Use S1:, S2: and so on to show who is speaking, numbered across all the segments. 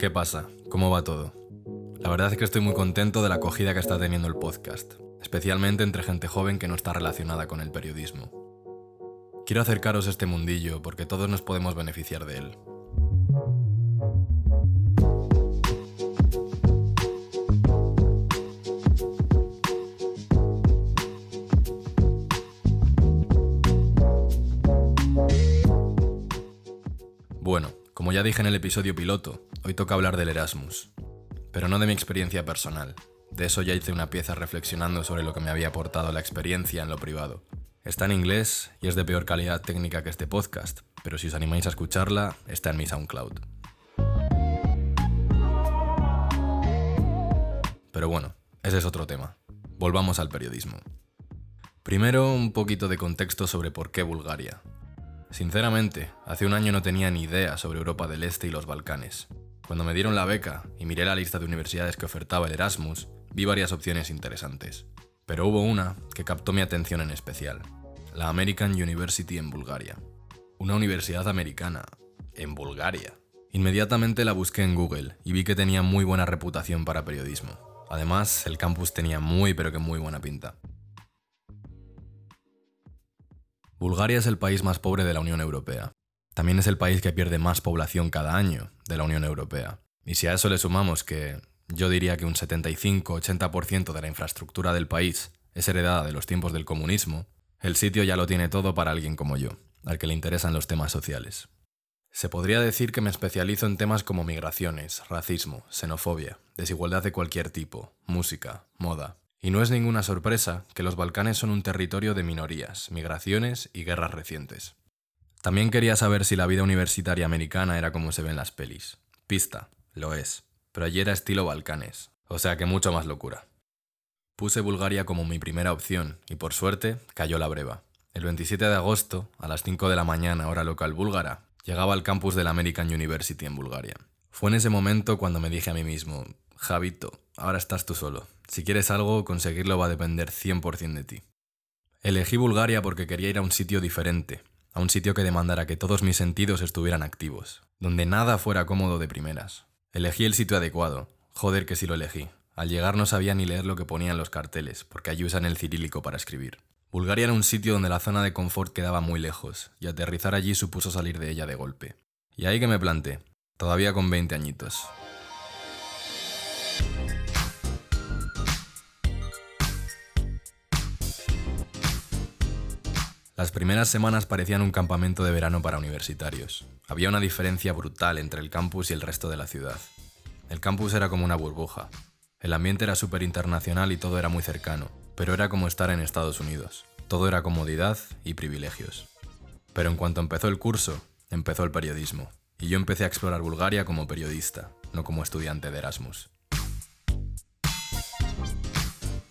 S1: ¿Qué pasa? ¿Cómo va todo? La verdad es que estoy muy contento de la acogida que está teniendo el podcast, especialmente entre gente joven que no está relacionada con el periodismo. Quiero acercaros a este mundillo porque todos nos podemos beneficiar de él. Bueno, como ya dije en el episodio piloto, hoy toca hablar del Erasmus. Pero no de mi experiencia personal. De eso ya hice una pieza reflexionando sobre lo que me había aportado la experiencia en lo privado. Está en inglés y es de peor calidad técnica que este podcast, pero si os animáis a escucharla, está en mi SoundCloud. Pero bueno, ese es otro tema. Volvamos al periodismo. Primero, un poquito de contexto sobre por qué Bulgaria. Sinceramente, hace un año no tenía ni idea sobre Europa del Este y los Balcanes. Cuando me dieron la beca y miré la lista de universidades que ofertaba el Erasmus, vi varias opciones interesantes. Pero hubo una que captó mi atención en especial, la American University en Bulgaria. Una universidad americana en Bulgaria. Inmediatamente la busqué en Google y vi que tenía muy buena reputación para periodismo. Además, el campus tenía muy pero que muy buena pinta. Bulgaria es el país más pobre de la Unión Europea. También es el país que pierde más población cada año de la Unión Europea. Y si a eso le sumamos que yo diría que un 75-80% de la infraestructura del país es heredada de los tiempos del comunismo, el sitio ya lo tiene todo para alguien como yo, al que le interesan los temas sociales. Se podría decir que me especializo en temas como migraciones, racismo, xenofobia, desigualdad de cualquier tipo, música, moda, y no es ninguna sorpresa que los Balcanes son un territorio de minorías, migraciones y guerras recientes. También quería saber si la vida universitaria americana era como se ve en las pelis. Pista, lo es, pero allí era estilo Balcanes, o sea que mucho más locura. Puse Bulgaria como mi primera opción y por suerte cayó la breva. El 27 de agosto, a las 5 de la mañana hora local búlgara, llegaba al campus de la American University en Bulgaria. Fue en ese momento cuando me dije a mí mismo, Javito, ahora estás tú solo. Si quieres algo, conseguirlo va a depender 100% de ti. Elegí Bulgaria porque quería ir a un sitio diferente, a un sitio que demandara que todos mis sentidos estuvieran activos, donde nada fuera cómodo de primeras. Elegí el sitio adecuado, joder que sí lo elegí. Al llegar no sabía ni leer lo que ponían los carteles, porque allí usan el cirílico para escribir. Bulgaria era un sitio donde la zona de confort quedaba muy lejos, y aterrizar allí supuso salir de ella de golpe. Y ahí que me planté, todavía con 20 añitos. Las primeras semanas parecían un campamento de verano para universitarios. Había una diferencia brutal entre el campus y el resto de la ciudad. El campus era como una burbuja. El ambiente era súper internacional y todo era muy cercano, pero era como estar en Estados Unidos. Todo era comodidad y privilegios. Pero en cuanto empezó el curso, empezó el periodismo, y yo empecé a explorar Bulgaria como periodista, no como estudiante de Erasmus.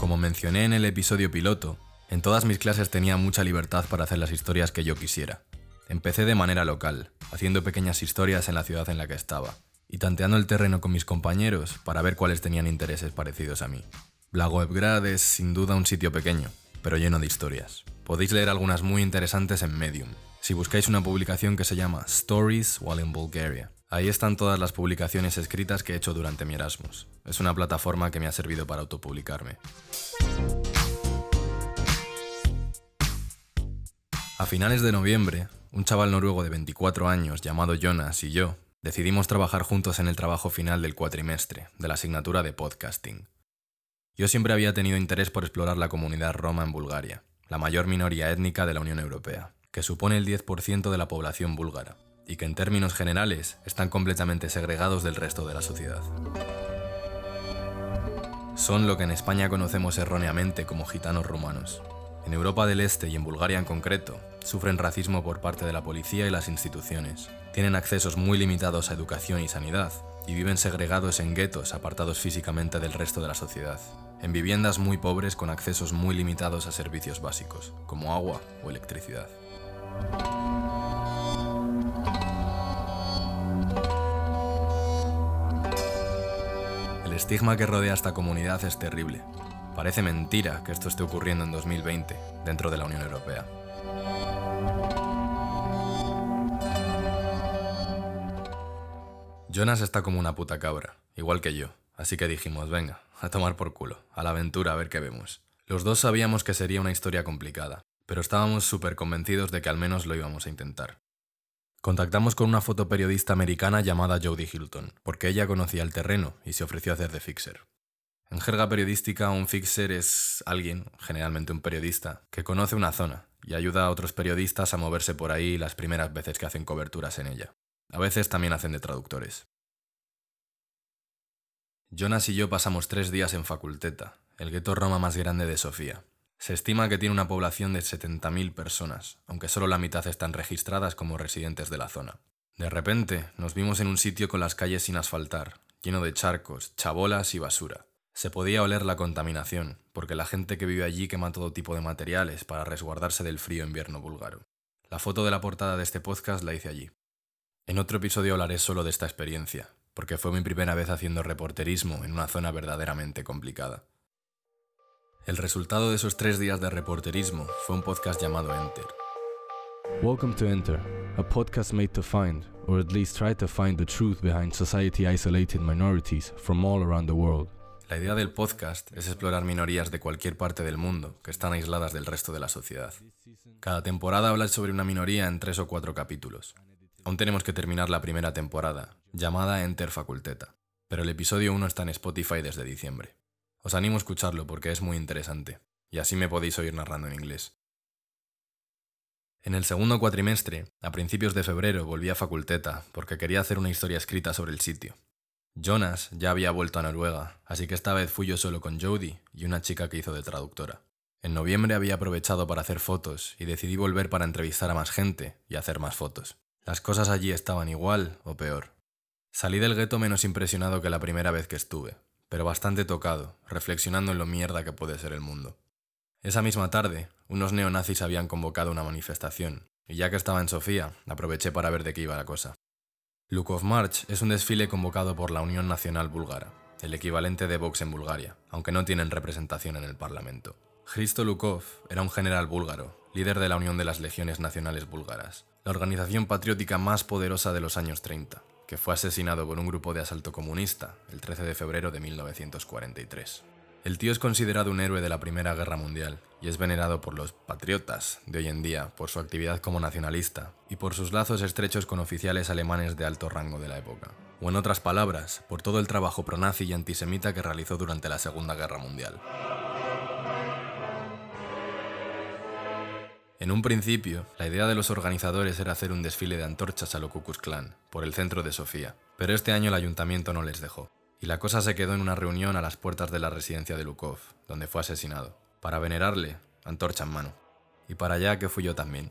S1: Como mencioné en el episodio piloto, en todas mis clases tenía mucha libertad para hacer las historias que yo quisiera. Empecé de manera local, haciendo pequeñas historias en la ciudad en la que estaba, y tanteando el terreno con mis compañeros para ver cuáles tenían intereses parecidos a mí. Blagojevgrad es sin duda un sitio pequeño, pero lleno de historias. Podéis leer algunas muy interesantes en Medium, si buscáis una publicación que se llama Stories While in Bulgaria. Ahí están todas las publicaciones escritas que he hecho durante mi Erasmus. Es una plataforma que me ha servido para autopublicarme. A finales de noviembre, un chaval noruego de 24 años llamado Jonas y yo decidimos trabajar juntos en el trabajo final del cuatrimestre, de la asignatura de podcasting. Yo siempre había tenido interés por explorar la comunidad roma en Bulgaria, la mayor minoría étnica de la Unión Europea, que supone el 10% de la población búlgara, y que en términos generales están completamente segregados del resto de la sociedad. Son lo que en España conocemos erróneamente como gitanos rumanos, en Europa del Este y en Bulgaria en concreto, sufren racismo por parte de la policía y las instituciones. Tienen accesos muy limitados a educación y sanidad, y viven segregados en guetos apartados físicamente del resto de la sociedad, en viviendas muy pobres con accesos muy limitados a servicios básicos, como agua o electricidad. Estigma que rodea a esta comunidad es terrible, Parece mentira que esto esté ocurriendo en 2020 dentro de la Unión Europea. Jonas está como una puta cabra, igual que yo, así que dijimos, venga, a tomar por culo, a la aventura a ver qué vemos. Los dos sabíamos que sería una historia complicada, pero estábamos súper convencidos de que al menos lo íbamos a intentar. Contactamos con una fotoperiodista americana llamada Jodie Hilton, porque ella conocía el terreno y se ofreció a hacer de fixer. En jerga periodística, un fixer es alguien, generalmente un periodista, que conoce una zona y ayuda a otros periodistas a moverse por ahí las primeras veces que hacen coberturas en ella. A veces también hacen de traductores. Jonas y yo pasamos tres días en Faculteta, el gueto Roma más grande de Sofía. Se estima que tiene una población de 70.000 personas, aunque solo la mitad están registradas como residentes de la zona. De repente, nos vimos en un sitio con las calles sin asfaltar, lleno de charcos, chabolas y basura. Se podía oler la contaminación, porque la gente que vive allí quema todo tipo de materiales para resguardarse del frío invierno búlgaro. La foto de la portada de este podcast la hice allí. En otro episodio hablaré solo de esta experiencia, porque fue mi primera vez haciendo reporterismo en una zona verdaderamente complicada. El resultado de esos tres días de reporterismo fue un podcast llamado Enter.
S2: Welcome to Enter, a podcast made to find, or at least try to find the truth behind society isolated minorities from all around the world.
S1: La idea del podcast es explorar minorías de cualquier parte del mundo que están aisladas del resto de la sociedad. Cada temporada habla sobre una minoría en tres o cuatro capítulos. Aún tenemos que terminar la primera temporada, llamada Enter Faculteta, pero el episodio 1 está en Spotify desde diciembre. Os animo a escucharlo porque es muy interesante, y así me podéis oír narrando en inglés. En el segundo cuatrimestre, a principios de febrero, volví a Faculteta porque quería hacer una historia escrita sobre el sitio. Jonas ya había vuelto a Noruega, así que esta vez fui yo solo con Jodie y una chica que hizo de traductora. En noviembre había aprovechado para hacer fotos y decidí volver para entrevistar a más gente y hacer más fotos. Las cosas allí estaban igual o peor. Salí del gueto menos impresionado que la primera vez que estuve, pero bastante tocado, reflexionando en lo mierda que puede ser el mundo. Esa misma tarde, unos neonazis habían convocado una manifestación, y ya que estaba en Sofía, aproveché para ver de qué iba la cosa. Lukov March es un desfile convocado por la Unión Nacional Búlgara, el equivalente de Vox en Bulgaria, aunque no tienen representación en el Parlamento. Hristo Lukov era un general búlgaro, líder de la Unión de las Legiones Nacionales Búlgaras, la organización patriótica más poderosa de los años 30, que fue asesinado por un grupo de asalto comunista el 13 de febrero de 1943. El tío es considerado un héroe de la Primera Guerra Mundial y es venerado por los patriotas de hoy en día por su actividad como nacionalista y por sus lazos estrechos con oficiales alemanes de alto rango de la época. O en otras palabras, por todo el trabajo pronazi y antisemita que realizó durante la Segunda Guerra Mundial. En un principio, la idea de los organizadores era hacer un desfile de antorchas a lo Ku Klux por el centro de Sofía, pero este año el ayuntamiento no les dejó, y la cosa se quedó en una reunión a las puertas de la residencia de Lukov, donde fue asesinado. Para venerarle, antorcha en mano. Y para allá que fui yo también.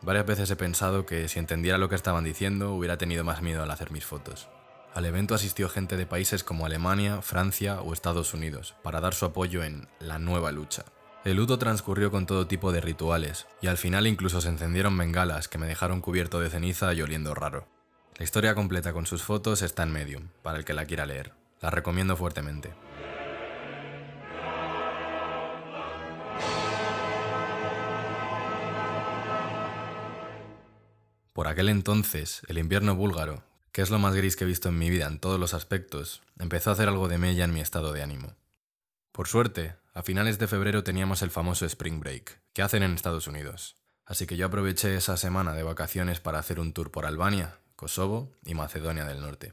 S1: Varias veces he pensado que si entendiera lo que estaban diciendo hubiera tenido más miedo al hacer mis fotos. Al evento asistió gente de países como Alemania, Francia o Estados Unidos para dar su apoyo en la nueva lucha, el luto transcurrió con todo tipo de rituales, y al final incluso se encendieron bengalas que me dejaron cubierto de ceniza y oliendo raro. La historia completa con sus fotos está en Medium, para el que la quiera leer. La recomiendo fuertemente. Por aquel entonces, el invierno búlgaro, que es lo más gris que he visto en mi vida en todos los aspectos, empezó a hacer algo de mella en mi estado de ánimo. Por suerte, a finales de febrero teníamos el famoso Spring Break, que hacen en Estados Unidos. Así que yo aproveché esa semana de vacaciones para hacer un tour por Albania, Kosovo y Macedonia del Norte.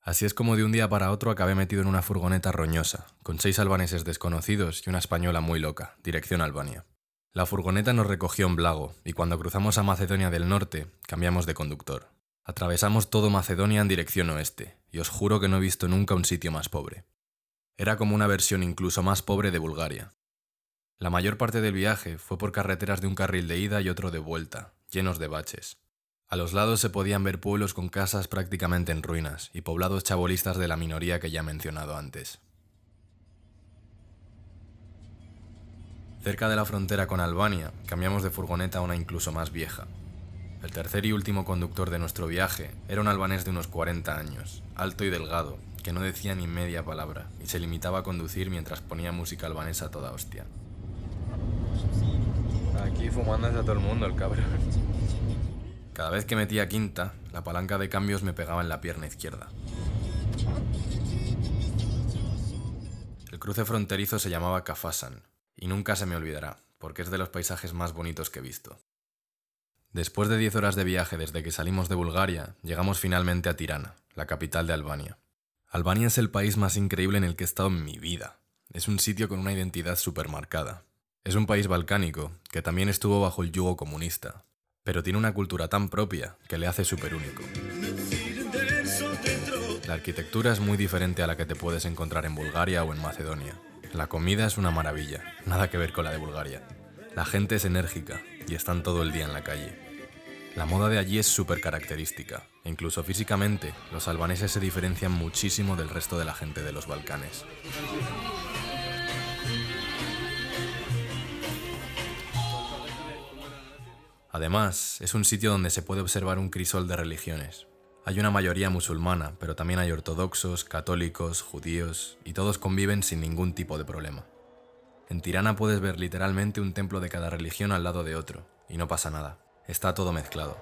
S1: Así es como de un día para otro acabé metido en una furgoneta roñosa, con seis albaneses desconocidos y una española muy loca, dirección Albania. La furgoneta nos recogió en Blago, y cuando cruzamos a Macedonia del Norte, cambiamos de conductor. Atravesamos todo Macedonia en dirección oeste, y os juro que no he visto nunca un sitio más pobre. Era como una versión incluso más pobre de Bulgaria. La mayor parte del viaje fue por carreteras de un carril de ida y otro de vuelta, llenos de baches. A los lados se podían ver pueblos con casas prácticamente en ruinas y poblados chabolistas de la minoría que ya he mencionado antes. Cerca de la frontera con Albania, cambiamos de furgoneta a una incluso más vieja. El tercer y último conductor de nuestro viaje era un albanés de unos 40 años, alto y delgado, que no decía ni media palabra y se limitaba a conducir mientras ponía música albanesa toda hostia. Aquí fumando a todo el mundo el cabrón. Cada vez que metía quinta, la palanca de cambios me pegaba en la pierna izquierda. El cruce fronterizo se llamaba Kafasan, y nunca se me olvidará, porque es de los paisajes más bonitos que he visto. Después de 10 horas de viaje desde que salimos de Bulgaria, llegamos finalmente a Tirana, la capital de Albania. Albania es el país más increíble en el que he estado en mi vida. Es un sitio con una identidad marcada. Es un país balcánico, que también estuvo bajo el yugo comunista, pero tiene una cultura tan propia que le hace súper único. La arquitectura es muy diferente a la que te puedes encontrar en Bulgaria o en Macedonia. La comida es una maravilla, nada que ver con la de Bulgaria. La gente es enérgica y están todo el día en la calle. La moda de allí es súper característica, incluso físicamente los albaneses se diferencian muchísimo del resto de la gente de los Balcanes. Además, es un sitio donde se puede observar un crisol de religiones. Hay una mayoría musulmana, pero también hay ortodoxos, católicos, judíos, y todos conviven sin ningún tipo de problema. En Tirana puedes ver literalmente un templo de cada religión al lado de otro, y no pasa nada. Está todo mezclado.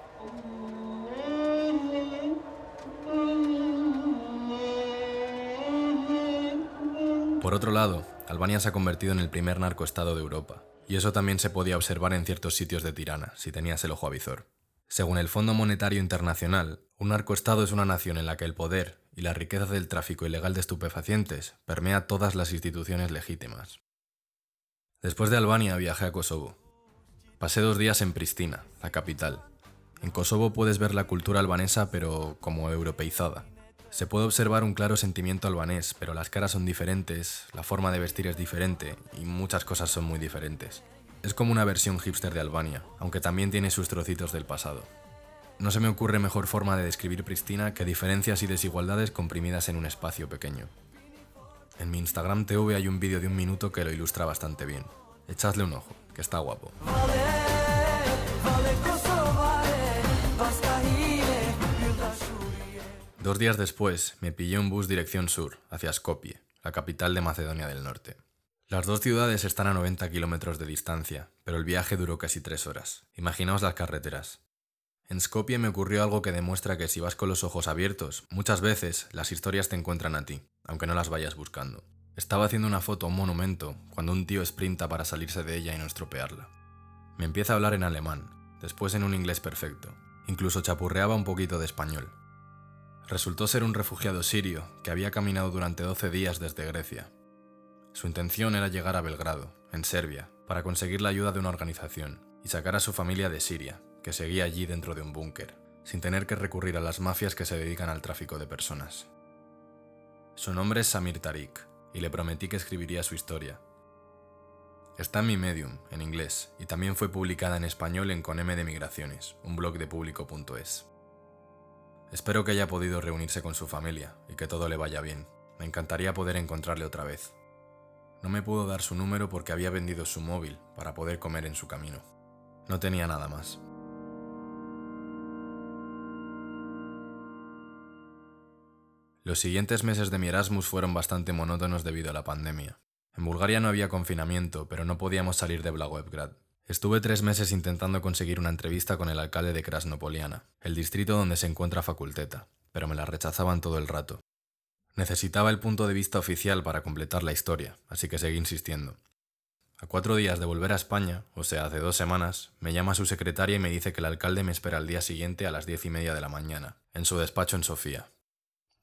S1: Por otro lado, Albania se ha convertido en el primer narcoestado de Europa, y eso también se podía observar en ciertos sitios de Tirana, si tenías el ojo avizor. Según el Fondo Monetario Internacional, un narcoestado es una nación en la que el poder y la riqueza del tráfico ilegal de estupefacientes permea todas las instituciones legítimas. Después de Albania viajé a Kosovo. Pasé dos días en Pristina, la capital. En Kosovo puedes ver la cultura albanesa pero como europeizada. Se puede observar un claro sentimiento albanés, pero las caras son diferentes, la forma de vestir es diferente y muchas cosas son muy diferentes. Es como una versión hipster de Albania, aunque también tiene sus trocitos del pasado. No se me ocurre mejor forma de describir Pristina que diferencias y desigualdades comprimidas en un espacio pequeño. En mi Instagram TV hay un vídeo de un minuto que lo ilustra bastante bien. Echadle un ojo, está guapo. Dos días después, me pillé un bus dirección sur, hacia Skopje, la capital de Macedonia del Norte. Las dos ciudades están a 90 kilómetros de distancia, pero el viaje duró casi tres horas. Imaginaos las carreteras. En Skopje me ocurrió algo que demuestra que si vas con los ojos abiertos, muchas veces las historias te encuentran a ti, aunque no las vayas buscando. Estaba haciendo una foto a un monumento cuando un tío sprinta para salirse de ella y no estropearla. Me empieza a hablar en alemán, después en un inglés perfecto. Incluso chapurreaba un poquito de español, Resultó ser un refugiado sirio que había caminado durante 12 días desde Grecia. Su intención era llegar a Belgrado, en Serbia, para conseguir la ayuda de una organización y sacar a su familia de Siria, que seguía allí dentro de un búnker, sin tener que recurrir a las mafias que se dedican al tráfico de personas. Su nombre es Samir Tarik, y le prometí que escribiría su historia. Está en mi Medium, en inglés, y también fue publicada en español en Conm de Migraciones, un blog de público.es. Espero que haya podido reunirse con su familia y que todo le vaya bien. Me encantaría poder encontrarle otra vez. No me pudo dar su número porque había vendido su móvil para poder comer en su camino. No tenía nada más. Los siguientes meses de mi Erasmus fueron bastante monótonos debido a la pandemia. En Bulgaria no había confinamiento, pero no podíamos salir de Blagoevgrad. Estuve tres meses intentando conseguir una entrevista con el alcalde de Krasnopoliana, el distrito donde se encuentra Faculteta, pero me la rechazaban todo el rato. Necesitaba el punto de vista oficial para completar la historia, así que seguí insistiendo. A cuatro días de volver a España, o sea, hace dos semanas, me llama su secretaria y me dice que el alcalde me espera al día siguiente a las diez y media de la mañana, en su despacho en Sofía.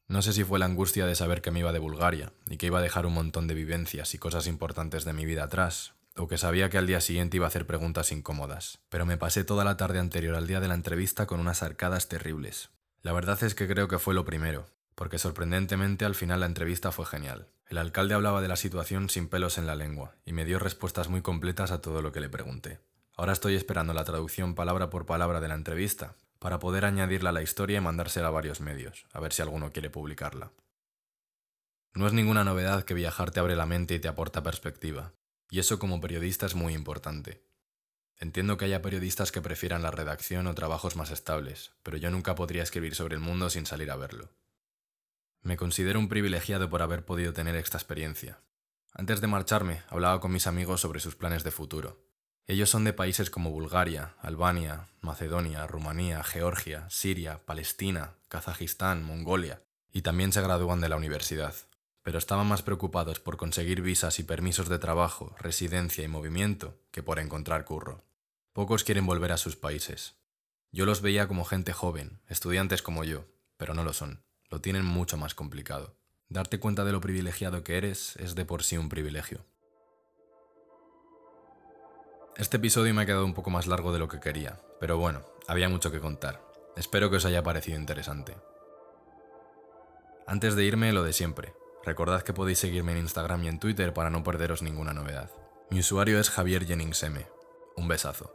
S1: No sé si fue la angustia de saber que me iba de Bulgaria y que iba a dejar un montón de vivencias y cosas importantes de mi vida atrás, o que sabía que al día siguiente iba a hacer preguntas incómodas, pero me pasé toda la tarde anterior al día de la entrevista con unas arcadas terribles. La verdad es que creo que fue lo primero, porque sorprendentemente al final la entrevista fue genial. El alcalde hablaba de la situación sin pelos en la lengua, y me dio respuestas muy completas a todo lo que le pregunté. Ahora estoy esperando la traducción palabra por palabra de la entrevista, para poder añadirla a la historia y mandársela a varios medios, a ver si alguno quiere publicarla. No es ninguna novedad que viajar te abre la mente y te aporta perspectiva, y eso como periodista es muy importante. Entiendo que haya periodistas que prefieran la redacción o trabajos más estables, pero yo nunca podría escribir sobre el mundo sin salir a verlo. Me considero un privilegiado por haber podido tener esta experiencia. Antes de marcharme, hablaba con mis amigos sobre sus planes de futuro, Ellos son de países como Bulgaria, Albania, Macedonia, Rumanía, Georgia, Siria, Palestina, Kazajistán, Mongolia, y también se gradúan de la universidad. Pero estaban más preocupados por conseguir visas y permisos de trabajo, residencia y movimiento que por encontrar curro. Pocos quieren volver a sus países. Yo los veía como gente joven, estudiantes como yo, pero no lo son. Lo tienen mucho más complicado. Darte cuenta de lo privilegiado que eres es de por sí un privilegio. Este episodio me ha quedado un poco más largo de lo que quería, pero bueno, había mucho que contar. Espero que os haya parecido interesante. Antes de irme, lo de siempre. Recordad que podéis seguirme en Instagram y en Twitter para no perderos ninguna novedad. Mi usuario es Javier Jennings M. Un besazo.